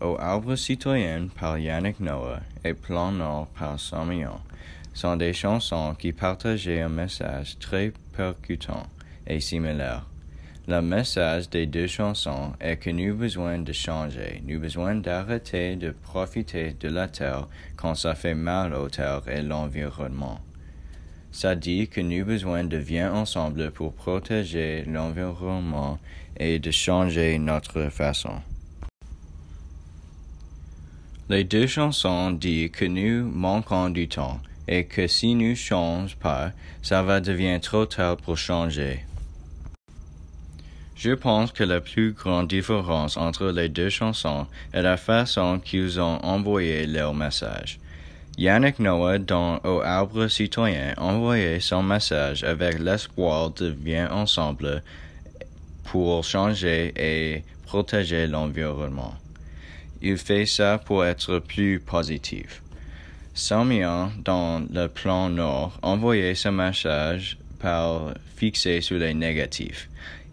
Au arbre citoyen par Yannick Noah et Plan Nord par Samion sont des chansons qui partageaient un message très percutant et similaire. Le message des deux chansons est que nous besoin de changer, nous besoin d'arrêter de profiter de la terre quand ça fait mal aux terres et l'environnement. Ça dit que nous besoin de bien ensemble pour protéger l'environnement et de changer notre façon. Les deux chansons disent que nous manquons du temps et que si nous changeons pas, ça va devenir trop tard pour changer. Je pense que la plus grande différence entre les deux chansons est la façon qu'ils ont envoyé leur message. Yannick Noah dans Au Arbre Citoyen envoyait son message avec l'espoir de bien ensemble pour changer et protéger l'environnement. Il fait ça pour être plus positif. Samian, dans le plan Nord, envoyait ce message par fixer sur les négatifs.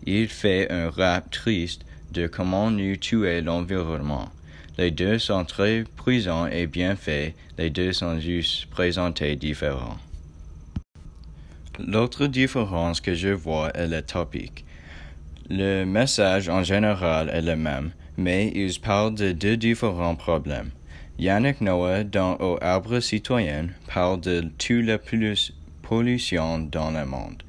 Il fait un rap triste de comment nous tuer l'environnement. Les deux sont très présents et bien faits, les deux sont juste présentés différents. L'autre différence que je vois est le topic. Le message en général est le même, mais ils parlent de deux différents problèmes. Yannick Noah dans Au Arbre Citoyen parle de toute la pollution dans le monde.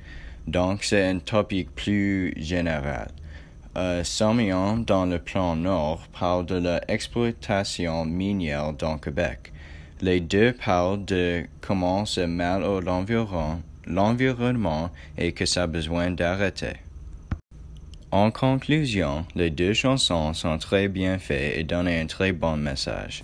Donc c'est un topic plus général. Euh, Samion dans le plan Nord parle de l'exploitation minière dans Québec. Les deux parlent de comment c'est mal au l'environnement et que ça a besoin d'arrêter. En conclusion, les deux chansons sont très bien faites et donnent un très bon message.